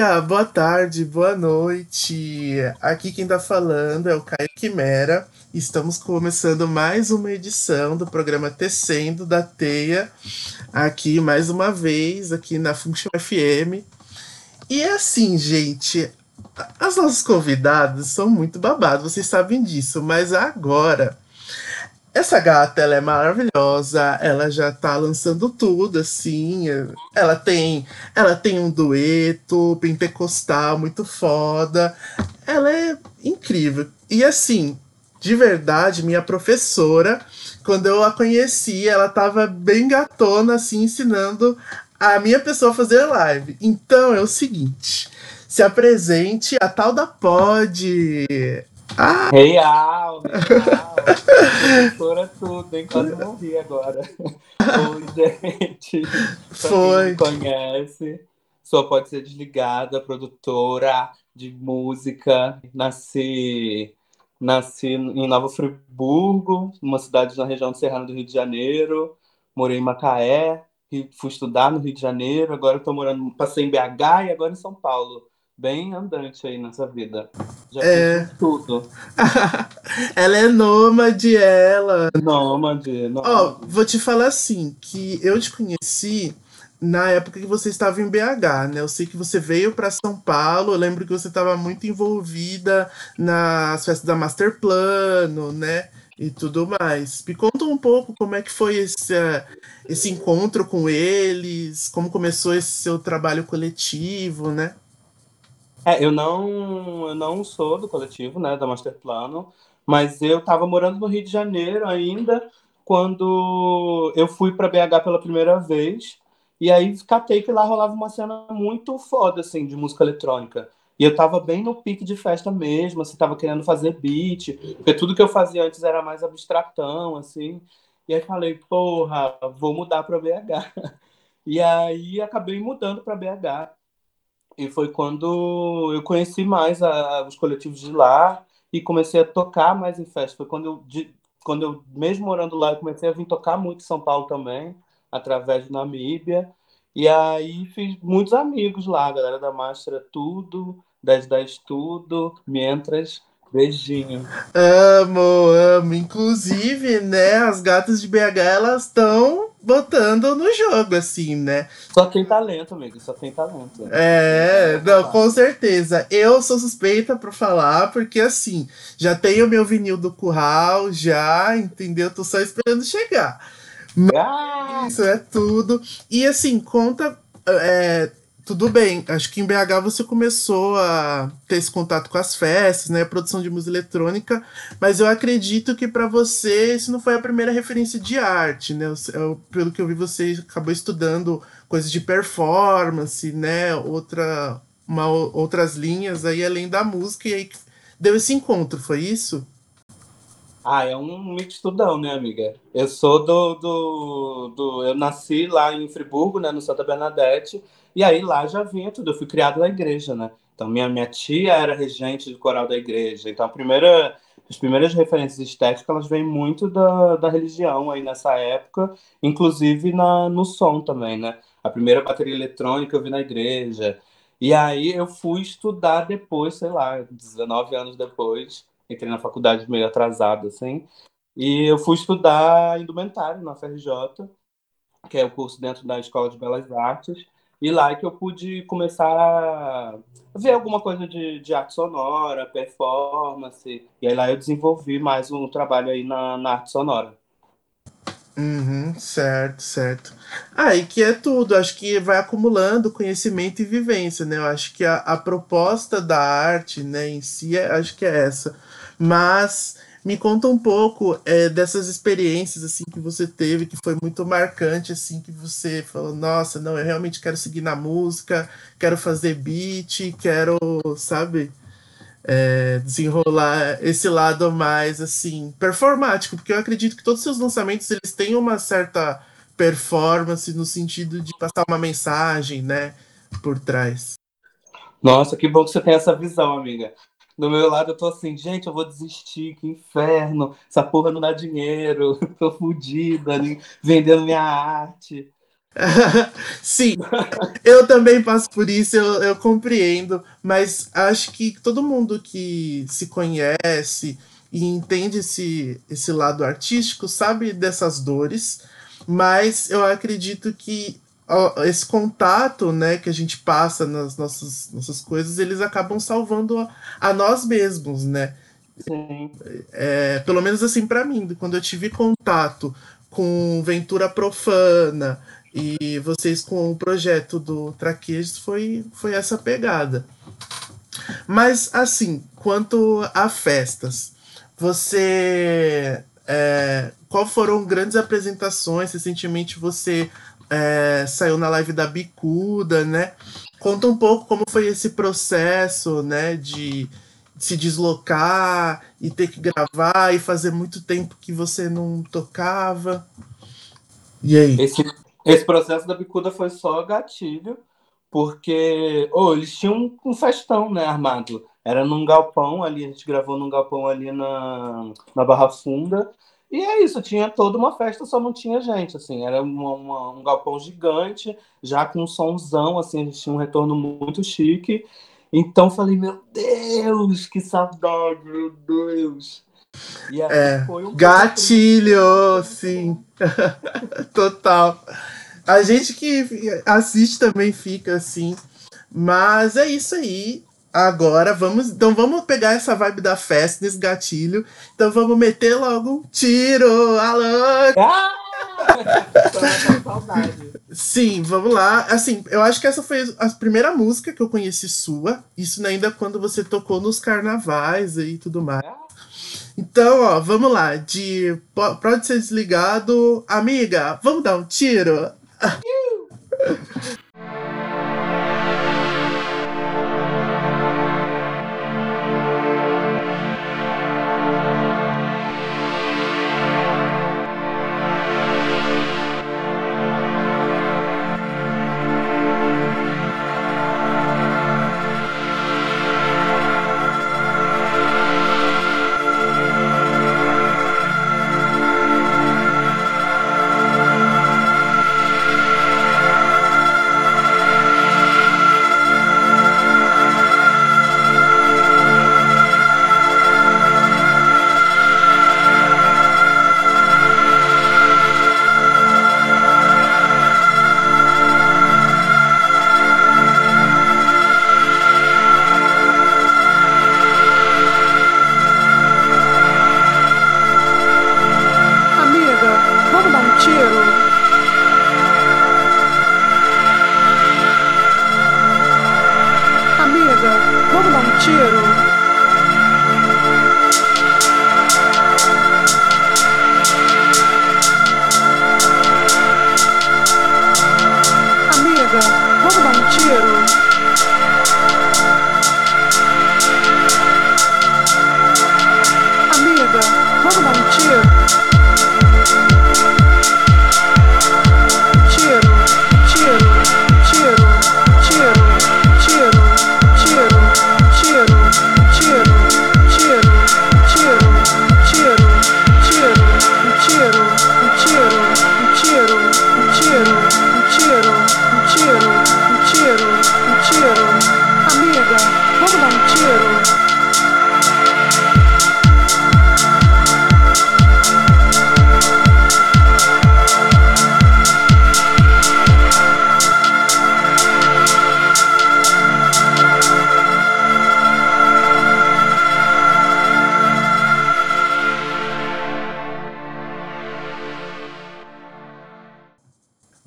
dia, boa tarde, boa noite. Aqui quem tá falando é o Caio Quimera. Estamos começando mais uma edição do programa Tecendo da Teia, aqui mais uma vez, aqui na Function FM. E é assim, gente, as nossas convidadas são muito babadas, vocês sabem disso, mas agora essa gata, ela é maravilhosa, ela já tá lançando tudo, assim. Ela tem, ela tem um dueto pentecostal muito foda. Ela é incrível. E assim, de verdade, minha professora, quando eu a conheci, ela tava bem gatona, assim, ensinando a minha pessoa a fazer live. Então é o seguinte. Se apresente a tal da Pod. Ah! Real, real. Professora tudo, hein? Quase morri agora. Oi, gente. Foi. Quem me conhece, só pode ser desligada, produtora de música. Nasci, nasci em Nova Friburgo, uma cidade na região serrana do Rio de Janeiro. Morei em Macaé, fui estudar no Rio de Janeiro. Agora estou morando, passei em BH e agora em São Paulo bem andante aí nessa vida. Já é... tudo. ela é nômade, ela. Nômade, nômade. Ó, vou te falar assim, que eu te conheci na época que você estava em BH, né? Eu sei que você veio para São Paulo, eu lembro que você estava muito envolvida nas festas da Master Plano, né? E tudo mais. Me conta um pouco como é que foi esse, esse encontro com eles, como começou esse seu trabalho coletivo, né? É, eu não, eu não sou do coletivo, né, da Master Plano, mas eu estava morando no Rio de Janeiro ainda quando eu fui para BH pela primeira vez. E aí catei que lá rolava uma cena muito foda, assim, de música eletrônica. E eu tava bem no pique de festa mesmo, assim, tava querendo fazer beat, porque tudo que eu fazia antes era mais abstratão, assim. E aí falei, porra, vou mudar para BH. E aí acabei mudando para BH. E foi quando eu conheci mais a, os coletivos de lá e comecei a tocar mais em festa. Foi quando eu, de, quando eu mesmo morando lá, eu comecei a vir tocar muito em São Paulo também, através de Namíbia. E aí fiz muitos amigos lá, a galera da Máscara tudo, 1010 tudo, Mientras, beijinho. Amo, amo. Inclusive, né, as gatas de BH, elas estão botando no jogo, assim, né? Só tem talento, amigo, só tem talento. É, não, com certeza. Eu sou suspeita pra falar, porque assim, já tenho meu vinil do curral, já, entendeu? Tô só esperando chegar. Mas ah! isso é tudo. E assim, conta. É, tudo bem, acho que em BH você começou a ter esse contato com as festas, né, produção de música eletrônica, mas eu acredito que para você isso não foi a primeira referência de arte, né? Eu, pelo que eu vi, você acabou estudando coisas de performance, né, outra, uma, outras linhas aí além da música e aí deu esse encontro, foi isso? Ah, é um mixtudão, né, amiga? Eu sou do, do, do. Eu nasci lá em Friburgo, né, no Santa Bernadette, e aí lá já vinha tudo. Eu fui criado na igreja, né? Então minha, minha tia era regente do coral da igreja. Então a primeira, as primeiras referências estéticas elas vêm muito da, da religião aí nessa época, inclusive na, no som também, né? A primeira bateria eletrônica eu vi na igreja. E aí eu fui estudar depois, sei lá, 19 anos depois, entrei na faculdade meio atrasado, assim, e eu fui estudar indumentário na FRJ, que é o curso dentro da Escola de Belas Artes, e lá é que eu pude começar a ver alguma coisa de, de arte sonora, performance. E aí lá eu desenvolvi mais um trabalho aí na, na arte sonora. Uhum, certo, certo. Ah, que é tudo, acho que vai acumulando conhecimento e vivência, né? Eu acho que a, a proposta da arte, né, em si, é, acho que é essa. Mas me conta um pouco é, dessas experiências assim que você teve, que foi muito marcante, assim, que você falou, nossa, não, eu realmente quero seguir na música, quero fazer beat, quero, sabe, é, desenrolar esse lado mais assim, performático, porque eu acredito que todos os seus lançamentos eles têm uma certa performance no sentido de passar uma mensagem, né, por trás. Nossa, que bom que você tem essa visão, amiga do meu lado eu tô assim, gente, eu vou desistir, que inferno, essa porra não dá dinheiro, tô fodida, vendendo minha arte. Sim, eu também passo por isso, eu, eu compreendo, mas acho que todo mundo que se conhece e entende esse, esse lado artístico sabe dessas dores, mas eu acredito que esse contato né, que a gente passa nas nossas, nossas coisas, eles acabam salvando a, a nós mesmos, né? Sim. É, pelo menos assim para mim, quando eu tive contato com Ventura Profana, e vocês com o projeto do Traquejos foi, foi essa pegada. Mas assim, quanto a festas, você. É, qual foram grandes apresentações? Recentemente você é, saiu na live da Bicuda, né? Conta um pouco como foi esse processo, né? De se deslocar e ter que gravar e fazer muito tempo que você não tocava. E aí? Esse, esse processo da bicuda foi só gatilho, porque oh, eles tinham um festão, né, armado. Era num galpão ali, a gente gravou num galpão ali na, na Barra Funda. E é isso, tinha toda uma festa, só não tinha gente, assim. Era uma, uma, um galpão gigante, já com um somzão, assim, a gente tinha um retorno muito chique. Então falei, meu Deus, que saudade, meu Deus. E aí é, foi um gatilho, sim. Total. A gente que assiste também fica assim. Mas é isso aí. Agora vamos. Então vamos pegar essa vibe da festa, nesse gatilho. Então vamos meter logo um tiro. Alô! Ah! Sim, vamos lá. Assim, eu acho que essa foi a primeira música que eu conheci sua. Isso ainda quando você tocou nos carnavais e tudo mais. Então, ó, vamos lá. De pode ser desligado. Amiga, vamos dar um tiro?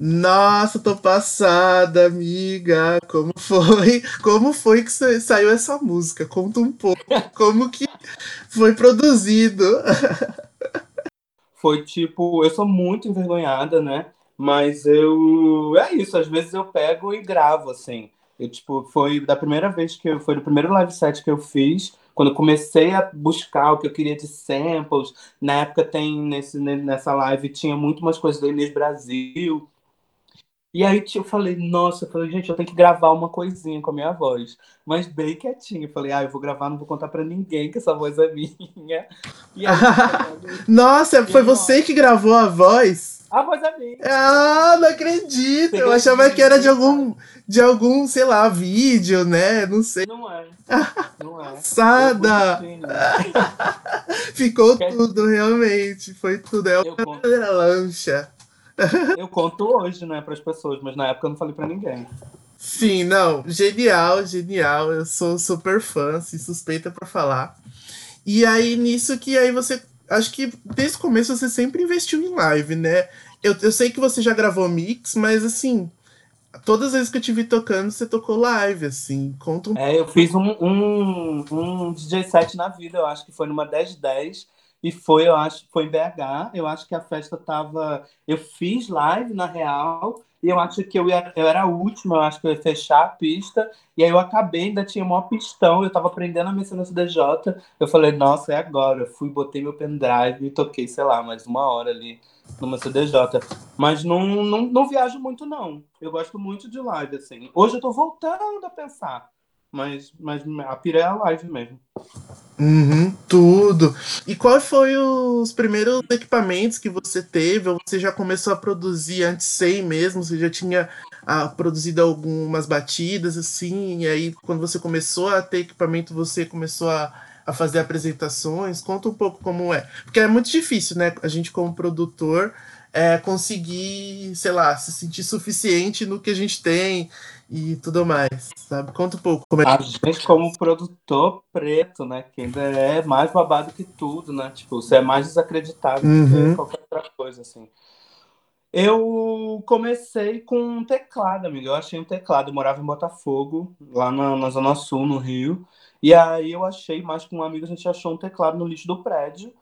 Nossa, tô passada, amiga. Como foi? Como foi que saiu essa música? Conta um pouco. Como que foi produzido? Foi tipo, eu sou muito envergonhada, né? Mas eu é isso, às vezes eu pego e gravo assim. Eu tipo, foi da primeira vez que eu foi do primeiro live set que eu fiz, quando eu comecei a buscar o que eu queria de samples. Na época tem nesse nessa live tinha muito umas coisas da Inês Brasil E aí eu falei, nossa, eu falei, gente, eu tenho que gravar uma coisinha com a minha voz. Mas bem quietinho. Eu falei, ah, eu vou gravar, não vou contar pra ninguém que essa voz é minha. E aí, nossa, foi você que gravou a voz? A voz é minha. Ah, não acredito. Eu achava que era de algum, de algum, sei lá, vídeo, né? Não sei. Não é. Não é. Passada! Ficou tudo, realmente. Foi tudo. É uma lancha. Eu conto hoje, né, para as pessoas, mas na época eu não falei para ninguém. Sim, não, genial, genial. Eu sou super fã, se suspeita para falar. E aí nisso que aí você, acho que desde o começo você sempre investiu em live, né? Eu, eu sei que você já gravou mix, mas assim, todas as vezes que eu te vi tocando, você tocou live, assim. Conta um É, eu fiz um, um, um DJ set na vida, eu acho que foi numa 1010 e foi, eu acho, foi em BH. Eu acho que a festa tava. Eu fiz live, na real, e eu acho que eu, ia, eu era a última, eu acho que eu ia fechar a pista. E aí eu acabei, ainda tinha um pistão, eu tava aprendendo a mexer no CDJ. Eu falei, nossa, é agora. Eu fui, botei meu pendrive e toquei, sei lá, mais uma hora ali numa CDJ. Mas não, não, não viajo muito, não. Eu gosto muito de live, assim. Hoje eu tô voltando a pensar. Mas, mas a pira é a live mesmo. Uhum, tudo. E quais foram os primeiros equipamentos que você teve? Ou você já começou a produzir antes sem mesmo? Você já tinha ah, produzido algumas batidas assim? E aí, quando você começou a ter equipamento, você começou a, a fazer apresentações? Conta um pouco como é. Porque é muito difícil, né? A gente, como produtor, é, conseguir, sei lá, se sentir suficiente no que a gente tem e tudo mais, sabe? Conta um pouco como é A gente, como produtor preto, né? Que ainda é mais babado que tudo, né? Tipo, você é mais desacreditado uhum. do que qualquer outra coisa, assim. Eu comecei com um teclado, amigo. Eu achei um teclado. Eu morava em Botafogo, lá na, na Zona Sul, no Rio. E aí eu achei, mais com um amigo, a gente achou um teclado no lixo do prédio.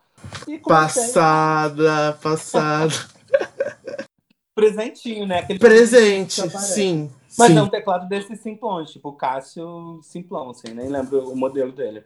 E comecei... Passada, passada. Presentinho, né? Aquele presente, sim. Mas Sim. é um teclado desses simplões, tipo o Cássio Simplão, assim, nem lembro o modelo dele.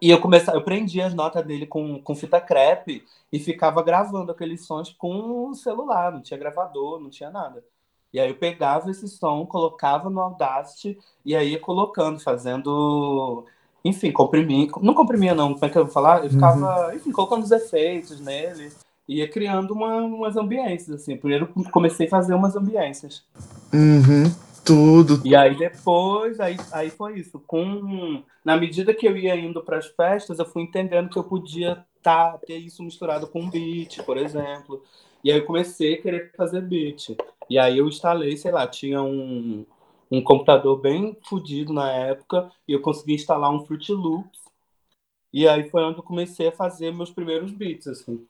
E eu comecei, eu prendi as notas dele com, com fita crepe e ficava gravando aqueles sons com o celular, não tinha gravador, não tinha nada. E aí eu pegava esse som, colocava no Audacity e aí ia colocando, fazendo. Enfim, comprimir. Não comprimia, não, como é que eu vou falar? Eu ficava, uhum. enfim, colocando os efeitos nele ia criando uma, umas ambiências, assim. Primeiro comecei a fazer umas ambiências. Uhum, tudo. E aí depois, aí, aí foi isso. Com, na medida que eu ia indo para as festas, eu fui entendendo que eu podia tá, ter isso misturado com beat, por exemplo. E aí eu comecei a querer fazer beat. E aí eu instalei, sei lá, tinha um, um computador bem fodido na época, e eu consegui instalar um Fruit Loops. E aí foi onde eu comecei a fazer meus primeiros beats, assim.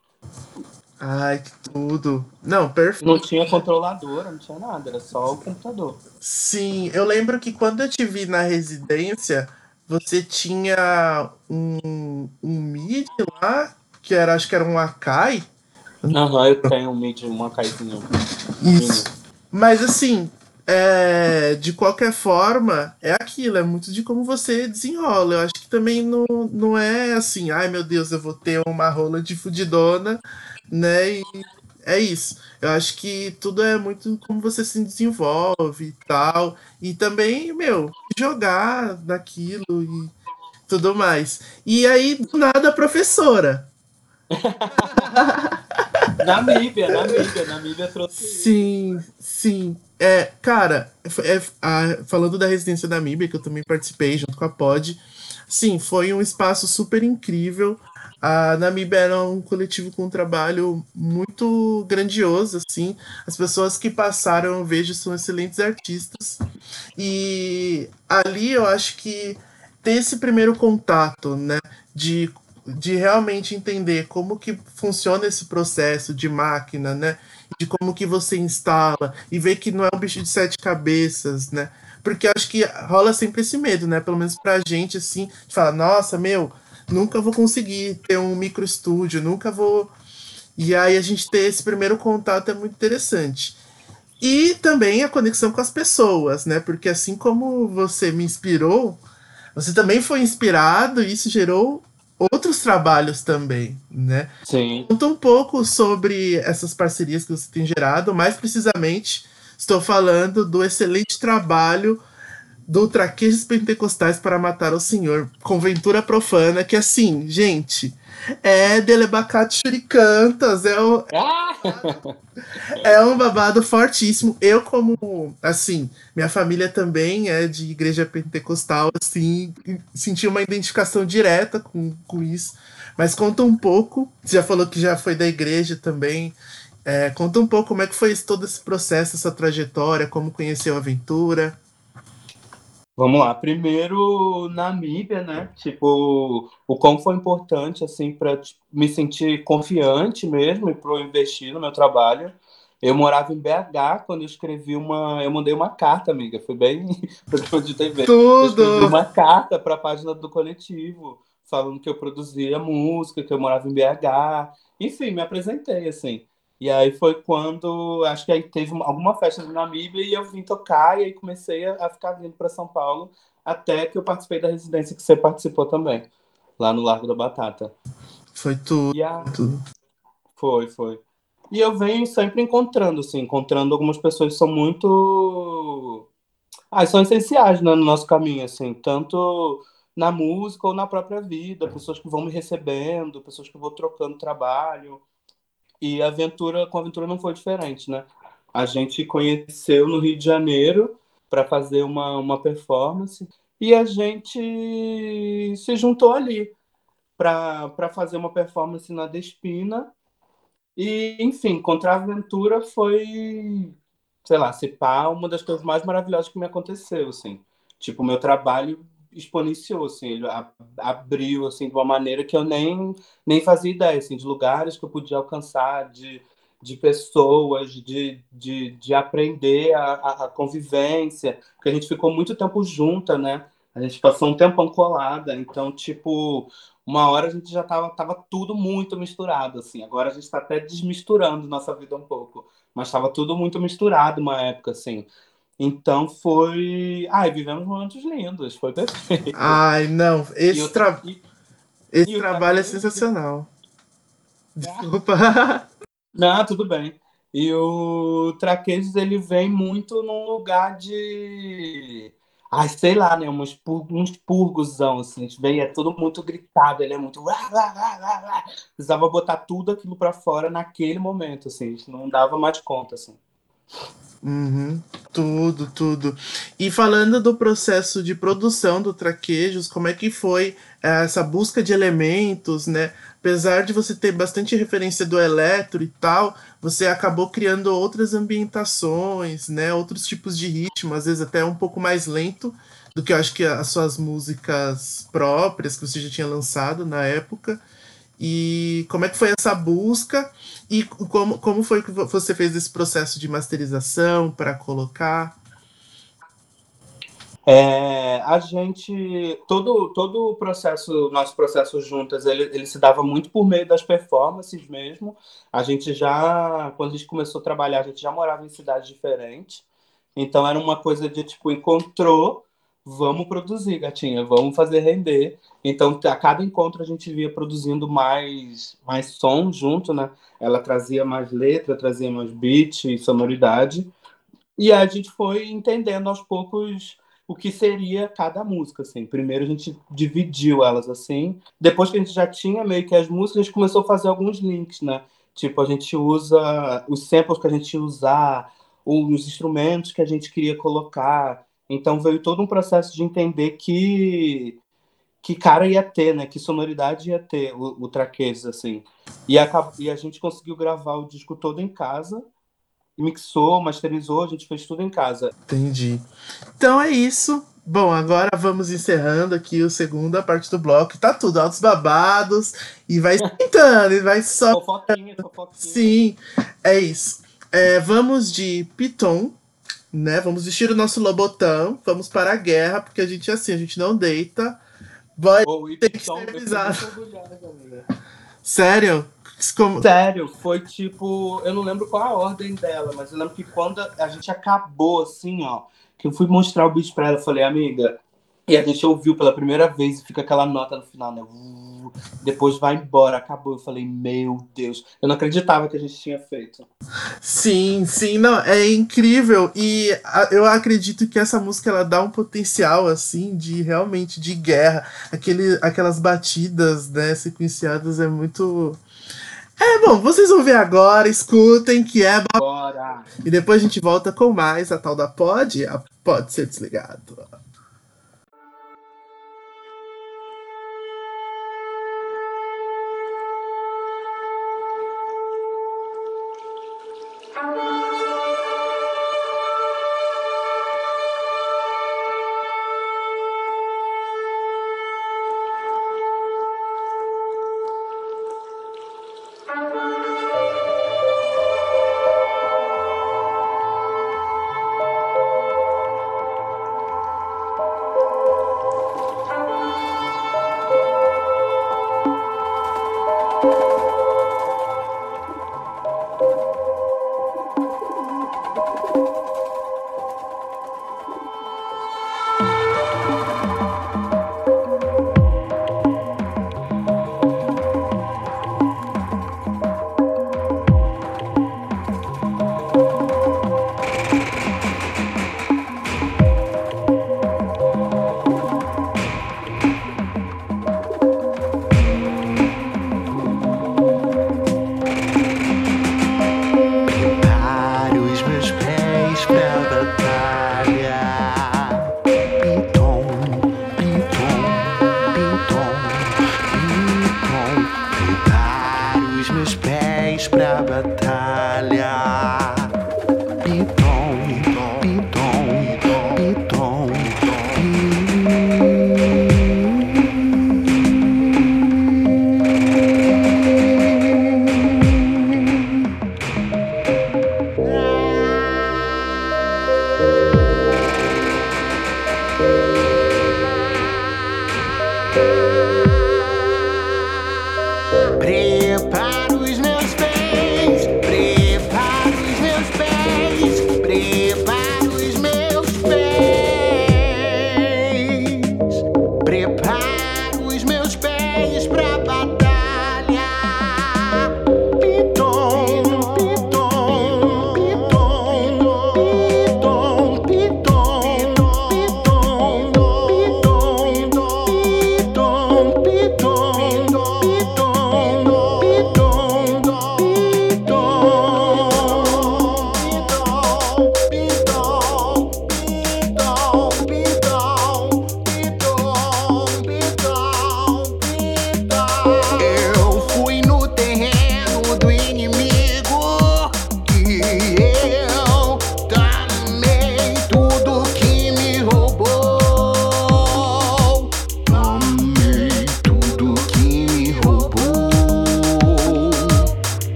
Ai, que tudo. Não, perfeito. Não tinha controladora, não tinha nada, era só o computador. Sim, eu lembro que quando eu te vi na residência, você tinha um, um MIDI lá, que era, acho que era um Akai. Aham, uhum, eu tenho um MIDI, um Akaizinho. Isso. Mas assim, é, de qualquer forma, é aquilo, é muito de como você desenrola. Eu acho que também não, não é assim, ai meu Deus, eu vou ter uma rola de fudidona, né? E é isso. Eu acho que tudo é muito como você se desenvolve e tal. E também, meu, jogar naquilo e tudo mais. E aí, do nada, a professora. Namíbia, Namíbia, Namíbia trouxe. Sim, sim. É, cara, é, a, falando da residência da Namíbia, que eu também participei junto com a Pod, sim, foi um espaço super incrível. A Namíbia era um coletivo com um trabalho muito grandioso, assim. As pessoas que passaram, eu vejo, são excelentes artistas. E ali eu acho que ter esse primeiro contato, né, de de realmente entender como que funciona esse processo de máquina, né? De como que você instala e ver que não é um bicho de sete cabeças, né? Porque acho que rola sempre esse medo, né? Pelo menos pra gente, assim, de falar, nossa, meu, nunca vou conseguir ter um micro estúdio, nunca vou. E aí a gente ter esse primeiro contato é muito interessante. E também a conexão com as pessoas, né? Porque assim como você me inspirou, você também foi inspirado e isso gerou outros trabalhos também, né? Sim. Conta um pouco sobre essas parcerias que você tem gerado, mais precisamente Estou falando do excelente trabalho do Traquejos Pentecostais para Matar o Senhor, Conventura Profana, que assim, gente, é Delebacate Shurikantas, é, o, é um babado fortíssimo. Eu, como, assim, minha família também é de igreja pentecostal, assim, senti uma identificação direta com, com isso. Mas conta um pouco, você já falou que já foi da igreja também, é, conta um pouco como é que foi todo esse processo, essa trajetória, como conheceu a aventura. Vamos lá. Primeiro, Namíbia, né? Tipo, o como foi importante, assim, para tipo, me sentir confiante mesmo e para investir no meu trabalho. Eu morava em BH quando eu escrevi uma. Eu mandei uma carta, amiga. Foi bem. de TV. Tudo! Eu escrevi uma carta para a página do coletivo, falando que eu produzia música, que eu morava em BH. Enfim, me apresentei, assim. E aí foi quando, acho que aí teve uma, alguma festa na Namíbia e eu vim tocar e aí comecei a, ficar vindo para São Paulo até que eu participei da residência que você participou também, lá no Largo da Batata. Foi tudo. A... Foi, foi. E eu venho sempre encontrando, assim, encontrando algumas pessoas que são muito. Ah, são essenciais né, no nosso caminho, assim, tanto na música ou na própria vida, pessoas que vão me recebendo, pessoas que vou trocando trabalho. E a aventura com a aventura não foi diferente, né? A gente conheceu no Rio de Janeiro para fazer uma, uma performance e a gente se juntou ali para fazer uma performance na Despina. E, enfim, Contra a Aventura foi, sei lá, se pá, uma das coisas mais maravilhosas que me aconteceu, assim. Tipo, meu trabalho exponenciou, assim, ele abriu, assim, de uma maneira que eu nem, nem fazia ideia, assim, de lugares que eu podia alcançar, de, de pessoas, de, de, de aprender a, a, convivência, porque a gente ficou muito tempo junta, né? A gente passou um tempão colada, então, tipo, uma hora a gente já tava, tava tudo muito misturado, assim. Agora a gente está até desmisturando nossa vida um pouco, mas estava tudo muito misturado uma época, assim. Então foi. Ai, vivemos momentos lindos, foi perfeito. Ai, não, esse, tra... esse trabalho é sensacional. Desculpa. Não, tudo bem. E o Traqueses, ele vem muito num lugar de. Ai, sei lá, né? Uns, pur... uns purgosão, assim. Vem, é tudo muito gritado, ele é muito. Precisava botar tudo aquilo para fora naquele momento, assim. A gente não dava mais conta, assim. Uhum, tudo, tudo. E falando do processo de produção do Traquejos, como é que foi eh, essa busca de elementos, né? Apesar de você ter bastante referência do eletro e tal, você acabou criando outras ambientações, né? Outros tipos de ritmo, às vezes até um pouco mais lento do que eu acho que as suas músicas próprias que você já tinha lançado na época. E como é que foi essa busca? E como, como foi que você fez esse processo de masterização para colocar? É, a gente todo todo o processo nosso processo juntas ele, ele se dava muito por meio das performances mesmo. A gente já quando a gente começou a trabalhar a gente já morava em cidades diferentes. Então era uma coisa de tipo encontrou vamos produzir, gatinha, vamos fazer render. Então, a cada encontro a gente via produzindo mais, mais som junto, né? Ela trazia mais letra, trazia mais beat e sonoridade. E a gente foi entendendo aos poucos o que seria cada música, assim. Primeiro a gente dividiu elas assim. Depois que a gente já tinha meio que as músicas, a gente começou a fazer alguns links, né? Tipo, a gente usa os samples que a gente ia usar, os instrumentos que a gente queria colocar. Então veio todo um processo de entender que que cara ia ter, né? Que sonoridade ia ter o, o traquejo, assim. E a, e a gente conseguiu gravar o disco todo em casa, mixou, masterizou, a gente fez tudo em casa. Entendi. Então é isso. Bom, agora vamos encerrando aqui a segunda parte do bloco. Tá tudo altos babados e vai esquentando e vai só. Fofoquinha, fofoquinha. Sim, é isso. É, vamos de Piton, né? Vamos vestir o nosso lobotão, vamos para a guerra, porque a gente é assim, a gente não deita. Vai oh, ter que ser avisado. Sério? Como... Sério, foi tipo. Eu não lembro qual a ordem dela, mas eu lembro que quando a gente acabou, assim, ó, que eu fui mostrar o beat pra ela, eu falei, amiga, E a gente ouviu pela primeira vez e fica aquela nota no final, né? Depois vai embora, acabou. Eu falei, meu Deus, eu não acreditava que a gente tinha feito. Sim, sim, não, é incrível. E a, eu acredito que essa música ela dá um potencial, assim, de realmente de guerra. Aquele, aquelas batidas, né, sequenciadas é muito. É bom, vocês vão ver agora, escutem que é. Bora! E depois a gente volta com mais a tal da Pode, a Pode Ser Desligado.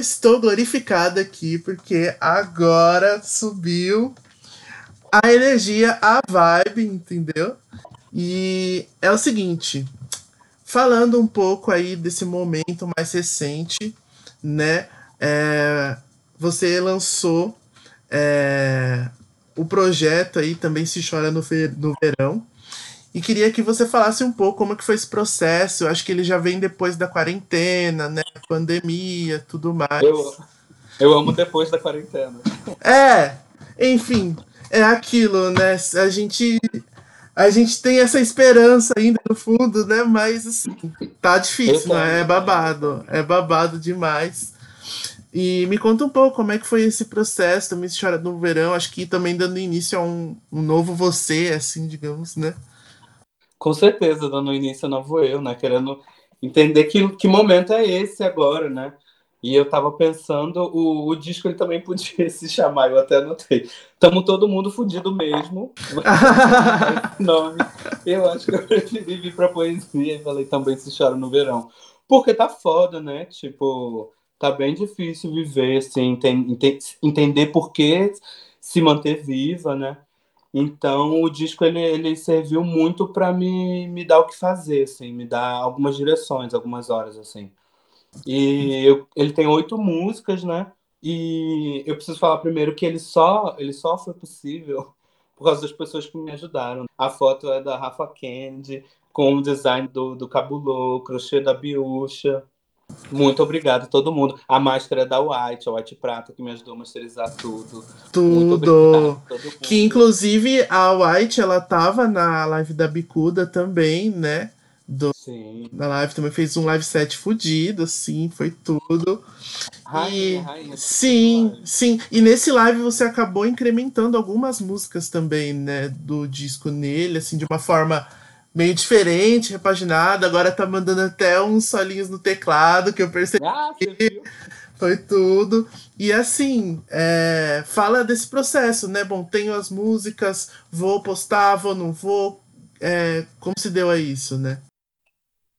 Estou glorificada aqui porque agora subiu a energia, a vibe, entendeu? E é o seguinte, falando um pouco aí desse momento mais recente, né? É, você lançou é, o projeto aí também se chora no, no verão. E queria que você falasse um pouco como que foi esse processo. Eu acho que ele já vem depois da quarentena, né? Pandemia, tudo mais. Eu, eu amo depois da quarentena. É, enfim, é aquilo, né? A gente a gente tem essa esperança ainda no fundo, né? Mas assim, tá difícil, né? É babado, é babado demais. E me conta um pouco como é que foi esse processo também, chora no verão, acho que também dando início a um, um novo você, assim, digamos, né? Com certeza, dando início a um novo eu, né? Querendo entender que, que momento é esse agora, né? E eu tava pensando, o, o disco ele também podia se chamar, eu até anotei. Tamo todo mundo fudido mesmo. nome. Eu acho que eu preferi vir pra poesia e falei também se chora no verão. Porque tá foda, né? Tipo, tá bem difícil viver, assim, enten entender por que se manter viva, né? Então o disco ele, ele serviu muito para me, me dar o que fazer, assim, me dar algumas direções, algumas horas, assim. E eu, ele tem oito músicas, né? E eu preciso falar primeiro que ele só, ele só foi possível por causa das pessoas que me ajudaram. A foto é da Rafa Kennedy, com o design do, do Cabulô, crochê da Biúcha. Muito obrigado a todo mundo. A máscara da White, a White Prata, que me ajudou a masterizar tudo. Tudo. Que inclusive a White, ela tava na live da Bicuda também, né? Do, sim. Na live também fez um live set fudido, assim, foi tudo. Rainha, e, rainha, sim, sim. E nesse live você acabou incrementando algumas músicas também, né? Do disco nele, assim, de uma forma meio diferente, repaginado. Agora tá mandando até uns solinhos no teclado que eu percebi. Ah, Foi tudo. E assim, é, fala desse processo, né? Bom, tenho as músicas, vou postar, vou, não vou. É, como se deu a isso, né?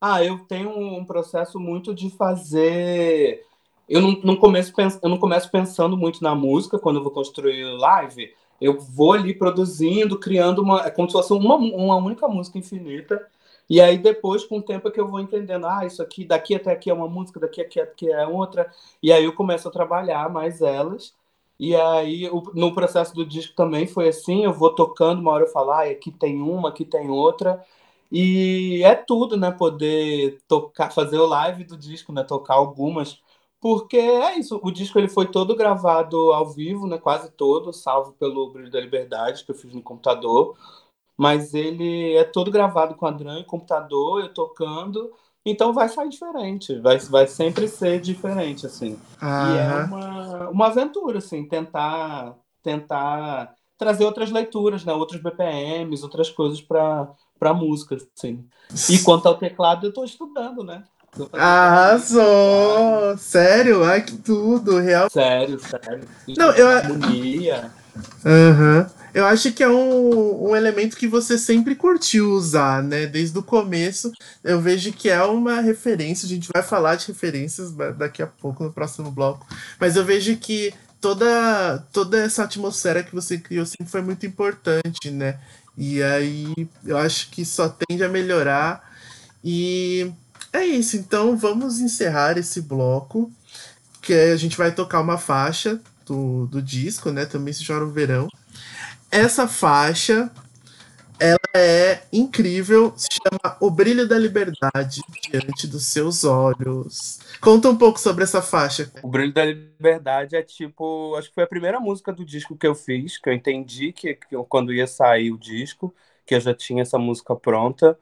Ah, eu tenho um processo muito de fazer. Eu não, não, começo, eu não começo pensando muito na música quando eu vou construir live eu vou ali produzindo, criando uma. É como se fosse uma, uma única música infinita. E aí depois, com o tempo, é que eu vou entendendo, ah, isso aqui, daqui até aqui é uma música, daqui até aqui é outra. E aí eu começo a trabalhar mais elas. E aí, no processo do disco também foi assim, eu vou tocando, uma hora eu falo, ah, aqui tem uma, aqui tem outra. E é tudo, né? Poder tocar, fazer o live do disco, né? Tocar algumas porque é isso, o disco ele foi todo gravado ao vivo, né, quase todo, salvo pelo Brilho da Liberdade, que eu fiz no computador, mas ele é todo gravado com a e computador, eu tocando, então vai sair diferente, vai, vai sempre ser diferente, assim. E é uma, uma aventura, assim, tentar, tentar trazer outras leituras, né, outros BPMs, outras coisas para para música, assim. E quanto ao teclado, eu estou estudando, né? Arrasou! Sério? Ai, que tudo! Real. Sério, sério. Não, eu. Harmonia. Uhum. Eu acho que é um, um elemento que você sempre curtiu usar, né? Desde o começo. Eu vejo que é uma referência. A gente vai falar de referências daqui a pouco no próximo bloco. Mas eu vejo que toda, toda essa atmosfera que você criou sempre foi muito importante, né? E aí eu acho que só tende a melhorar. E é isso, então vamos encerrar esse bloco, que a gente vai tocar uma faixa do, do disco, né? Também se chora o verão. Essa faixa, ela é incrível, se chama O Brilho da Liberdade Diante dos Seus Olhos. Conta um pouco sobre essa faixa. O Brilho da Liberdade é tipo, acho que foi a primeira música do disco que eu fiz, que eu entendi que, que quando ia sair o disco, que eu já tinha essa música pronta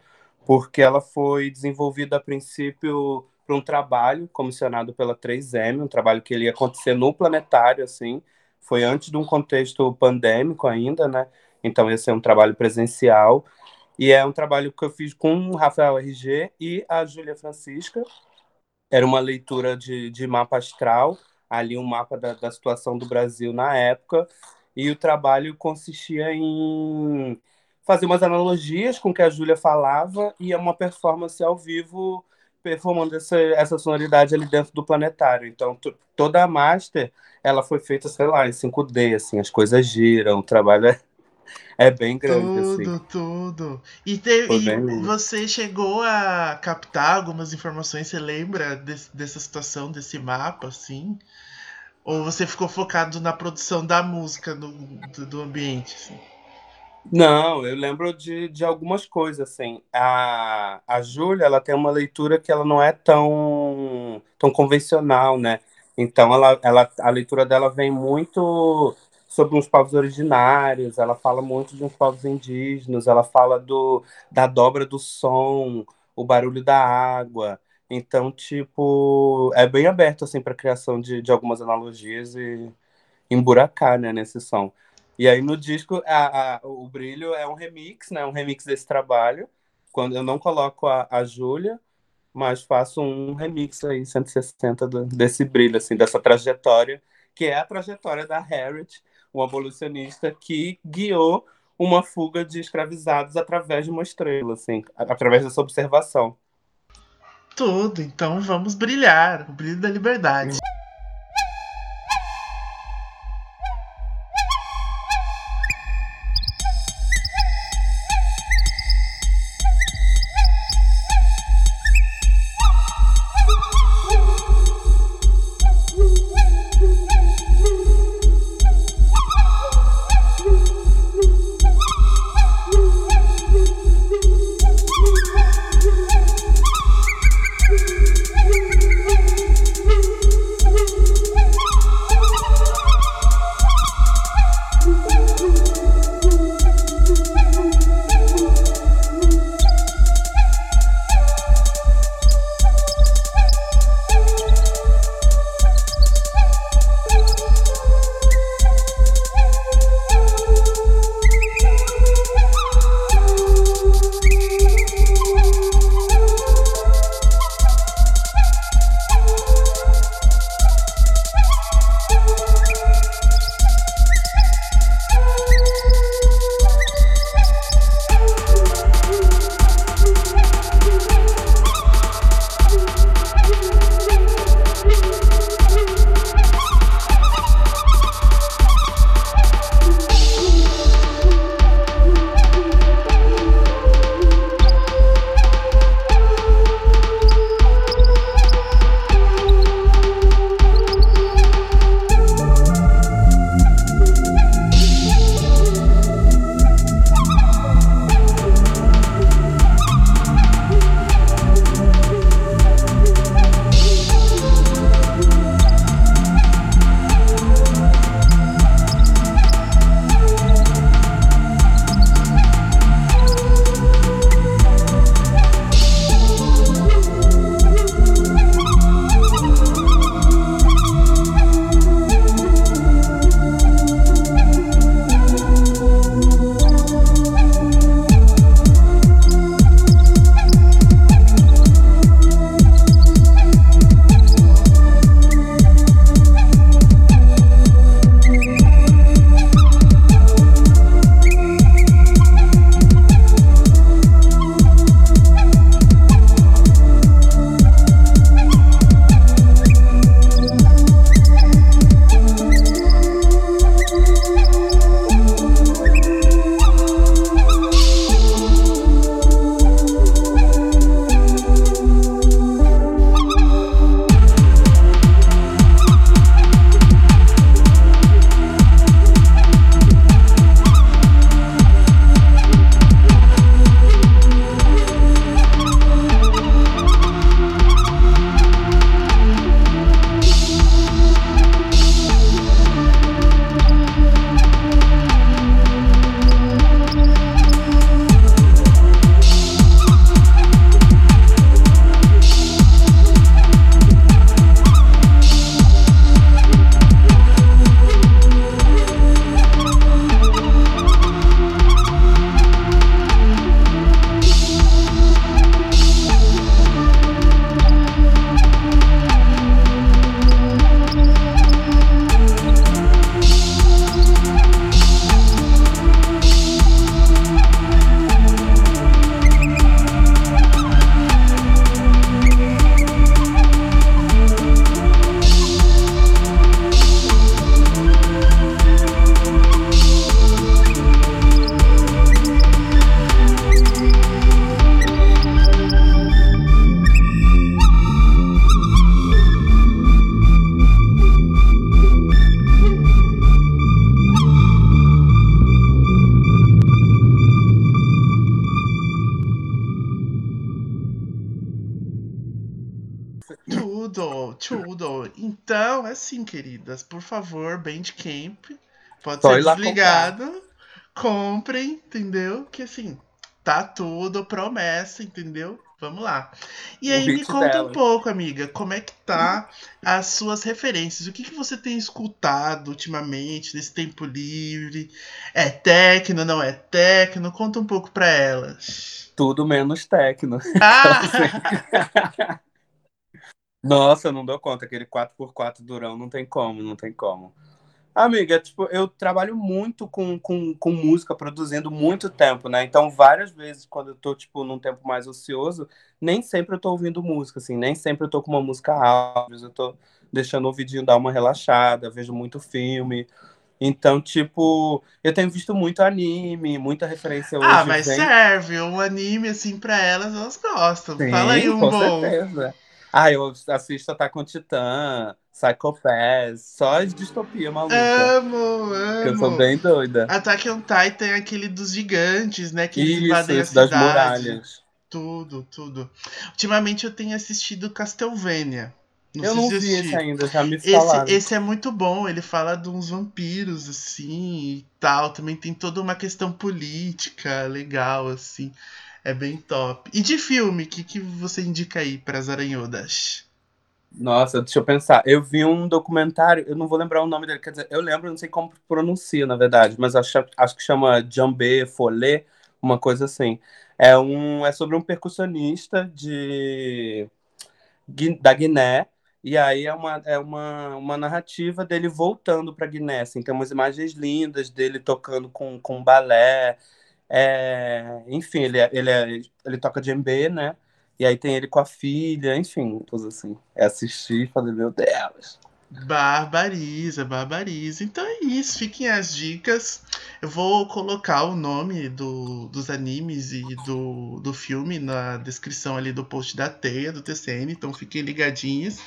porque ela foi desenvolvida a princípio para um trabalho comissionado pela 3M, um trabalho que ele ia acontecer no planetário, assim, foi antes de um contexto pandêmico ainda, né? Então ia ser um trabalho presencial e é um trabalho que eu fiz com o Rafael RG e a Júlia Francisca. Era uma leitura de, de mapa astral, ali um mapa da, da situação do Brasil na época, e o trabalho consistia em fazer umas analogias com o que a Júlia falava e é uma performance ao vivo performando essa, essa sonoridade ali dentro do planetário. Então, toda a master, ela foi feita, sei lá, em 5D, assim, as coisas giram, o trabalho é, é bem grande, tudo, assim. Tudo, E, e você chegou a captar algumas informações, você lembra desse, dessa situação, desse mapa, assim? Ou você ficou focado na produção da música do, do, do ambiente, assim? Não, eu lembro de, de algumas coisas, assim. A, a Júlia, ela tem uma leitura que ela não é tão, tão convencional, né? Então, ela, ela, a leitura dela vem muito sobre uns povos originários, ela fala muito de uns povos indígenas, ela fala do, da dobra do som, o barulho da água. Então, tipo, é bem aberto, assim, para a criação de, de algumas analogias e emburacar, né, nesse som. E aí no disco, a, a, o Brilho é um remix, né? Um remix desse trabalho. Quando eu não coloco a, a Júlia, mas faço um remix aí, 160 do, desse brilho, assim, dessa trajetória, que é a trajetória da Harriet, um abolicionista que guiou uma fuga de escravizados através de uma estrela, assim, através dessa observação. Tudo, então vamos brilhar, o brilho da liberdade. Tudo. Então, assim, queridas, por favor, Bandcamp, pode ser desligado. Comprem, entendeu? Que assim, tá tudo promessa, entendeu? Vamos lá. E O aí me conta um delas. pouco, amiga, como é que tá as suas referências? O que, que você tem escutado ultimamente, nesse tempo livre? É tecno, não é tecno? Conta um pouco pra elas. Tudo menos tecno. Ah! Nossa, eu não dou conta. Aquele 4x4 durão não tem como, não tem como. Amiga, tipo, eu trabalho muito com, com, com música, produzindo muito tempo, né? Então, várias vezes, quando eu tô, tipo, num tempo mais ocioso, nem sempre eu tô ouvindo música, assim, nem sempre eu tô com uma música alta, eu tô deixando o ouvidinho dar uma relaxada, vejo muito filme. Então, tipo, eu tenho visto muito anime, muita referência hoje. Ah, mas serve. Um anime, assim, pra elas, elas gostam. Sim, Fala aí um com bom. certeza. Ah, eu assisto Attack on Titan, Psycho Pass, só as distopia maluca. Amo, Que eu sou amo. bem doida. Attack on Titan é aquele dos gigantes, né? Que Isso, invadem a isso das cidade. muralhas. Tudo, tudo. Ultimamente eu tenho assistido Castlevania. Não Eu não vi esse assistiu. ainda, já me Esse, falaram. esse é muito bom, ele fala de uns vampiros, assim, e tal. Também tem toda uma questão política legal, assim. É bem top. E de filme, o que, que você indica aí para as aranhudas? Nossa, deixa eu pensar. Eu vi um documentário, eu não vou lembrar o nome dele, quer dizer, eu lembro, não sei como pronuncia, na verdade, mas acho, acho que chama Jambé Follet, uma coisa assim. É, um, é sobre um percussionista de, da Guiné, e aí é uma, é uma, uma narrativa dele voltando para Guiné, assim, tem umas imagens lindas dele tocando com, com balé, é, enfim, ele, é- ele, é- ele toca djembe, né? E aí tem ele com a filha, enfim, coisa assim. É assistir e falei, meu Deus. Barbariza, barbariza. Então é isso, fiquem as dicas. Eu vou colocar o nome do, dos animes e do, do filme na descrição ali do post da Teia, do TCN, então fiquem ligadinhos.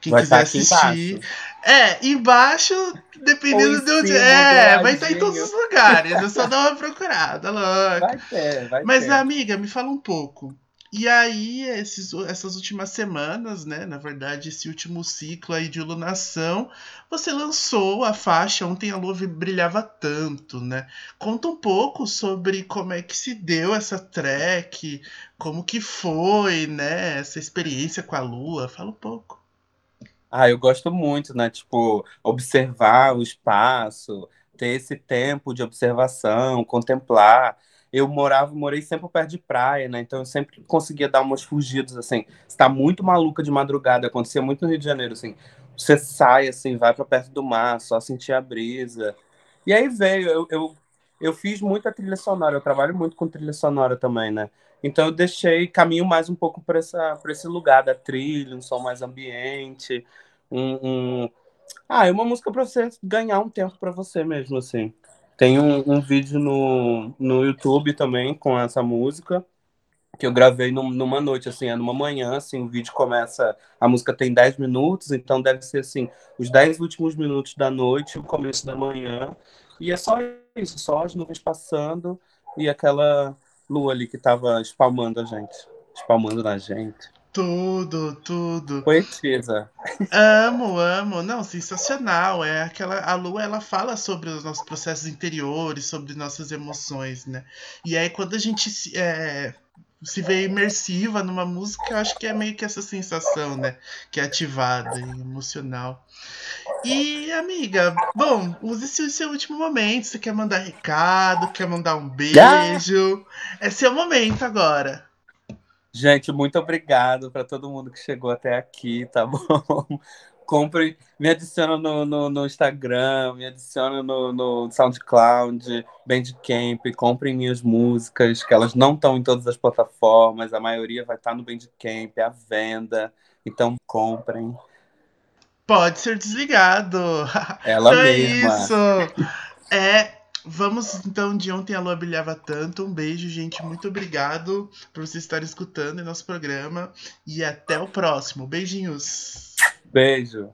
Quem Vai quiser aqui assistir. embaixo. É, embaixo, dependendo em de onde. É, vai estar em todos os lugares. Eu só dou uma procurada, louca. Vai ter, vai Mas, ter. amiga, me fala um pouco. E aí, esses, essas últimas semanas, né? Na verdade, esse último ciclo aí de iluminação, você lançou a faixa Ontem a Lua Brilhava Tanto, né? Conta um pouco sobre como é que se deu essa track, como que foi, né? Essa experiência com a Lua. Fala um pouco. Ah, eu gosto muito, né? Tipo, observar o espaço, ter esse tempo de observação, contemplar. Eu morava, morei sempre perto de praia, né? Então eu sempre conseguia dar umas fugidas, assim. Você tá muito maluca de madrugada, acontecia muito no Rio de Janeiro, assim. Você sai, assim, vai para perto do mar, só sentir a brisa. E aí veio, eu, eu, eu fiz muita trilha sonora, eu trabalho muito com trilha sonora também, né? Então eu deixei, caminho mais um pouco para esse lugar da trilha, um som mais ambiente, um, um... ah, é uma música para você ganhar um tempo para você mesmo, assim. Tem um, um vídeo no, no YouTube também com essa música que eu gravei num- numa noite, assim, é numa manhã, assim, o vídeo começa, a música tem 10 minutos, então deve ser, assim, os 10 últimos minutos da noite, o começo da manhã, e é só isso, só as nuvens passando e aquela lua ali que tava espalmando a gente, espalmando na gente. Tudo, tudo. Poetisa. Amo, amo. Não, sensacional. É aquela a lua ela fala sobre os nossos processos interiores, sobre nossas emoções, né? E aí quando a gente se, é, se vê imersiva numa música, eu acho que é meio que essa sensação, né? Que é ativada e emocional. E amiga, bom, use esse seu último momento. Você quer mandar recado, quer mandar um beijo? É seu momento agora. Gente, muito obrigado para todo mundo que chegou até aqui, tá bom? Compre, me adiciona no, no, no Instagram, me adiciona no, no SoundCloud, Bandcamp, comprem minhas músicas, que elas não estão em todas as plataformas, a maioria vai estar no Bandcamp, à venda, então comprem. Pode ser desligado. Ela então é mesma. isso. É, vamos então de ontem a lua brilhava tanto. Um beijo, gente. Muito obrigado por vocês estarem escutando em nosso programa e até o próximo. Beijinhos. Beijo.